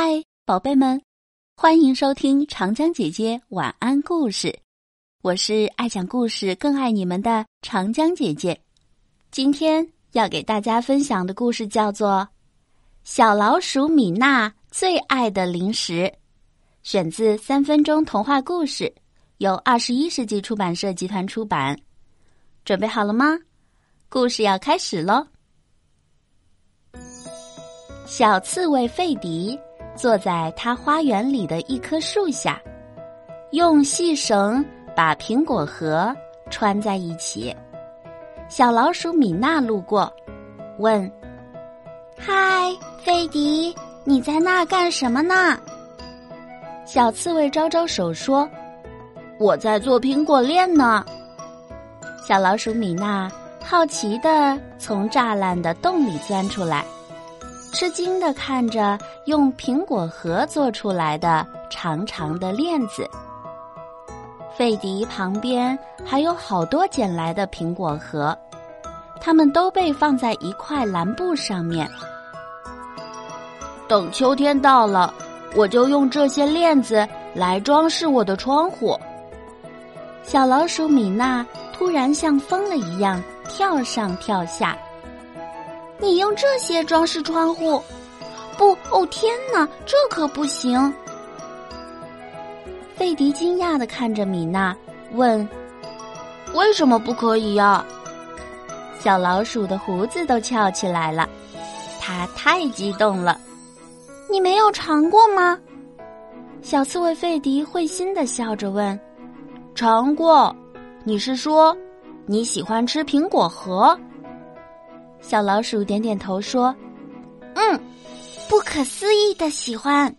嗨，宝贝们，欢迎收听长江姐姐晚安故事。我是爱讲故事、更爱你们的长江姐姐。今天要给大家分享的故事叫做《小老鼠米娜最爱的零食》，选自《三分钟童话故事》，由二十一世纪出版社集团出版。准备好了吗？故事要开始喽！小刺猬费迪。坐在他花园里的一棵树下，用细绳把苹果核穿在一起。小老鼠米娜路过，问：“嗨，费迪，你在那干什么呢？”小刺猬招招手说：“我在做苹果链呢。”小老鼠米娜好奇的从栅栏的洞里钻出来。吃惊的看着用苹果核做出来的长长的链子，费迪旁边还有好多捡来的苹果核，它们都被放在一块蓝布上面。等秋天到了，我就用这些链子来装饰我的窗户。小老鼠米娜突然像疯了一样跳上跳下。你用这些装饰窗户？不，哦天哪，这可不行！费迪惊讶的看着米娜，问：“为什么不可以呀？”小老鼠的胡子都翘起来了，它太激动了。你没有尝过吗？小刺猬费迪会心的笑着问：“尝过？你是说你喜欢吃苹果核？”小老鼠点点头说：“嗯，不可思议的喜欢。”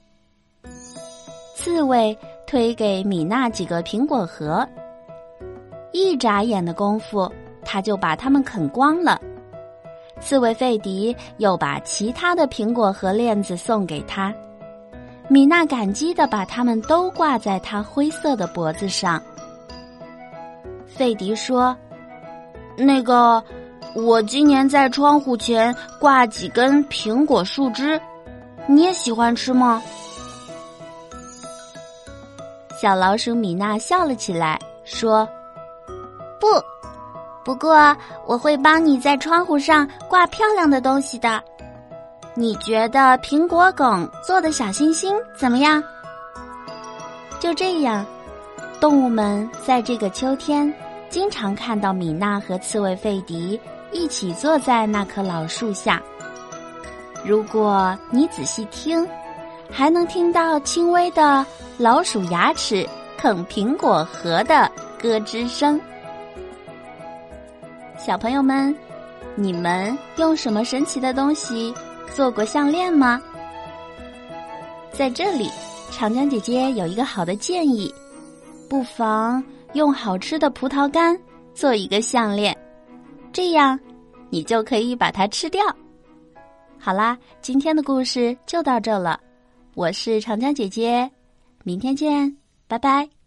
刺猬推给米娜几个苹果核，一眨眼的功夫，他就把它们啃光了。刺猬费迪又把其他的苹果核链子送给他，米娜感激的把它们都挂在他灰色的脖子上。费迪说：“那个。”我今年在窗户前挂几根苹果树枝，你也喜欢吃吗？小老鼠米娜笑了起来，说：“不，不过我会帮你在窗户上挂漂亮的东西的。你觉得苹果梗做的小星星怎么样？”就这样，动物们在这个秋天经常看到米娜和刺猬费迪。一起坐在那棵老树下。如果你仔细听，还能听到轻微的老鼠牙齿啃苹果核的咯吱声。小朋友们，你们用什么神奇的东西做过项链吗？在这里，长江姐姐有一个好的建议，不妨用好吃的葡萄干做一个项链。这样，你就可以把它吃掉。好啦，今天的故事就到这了。我是长江姐姐，明天见，拜拜。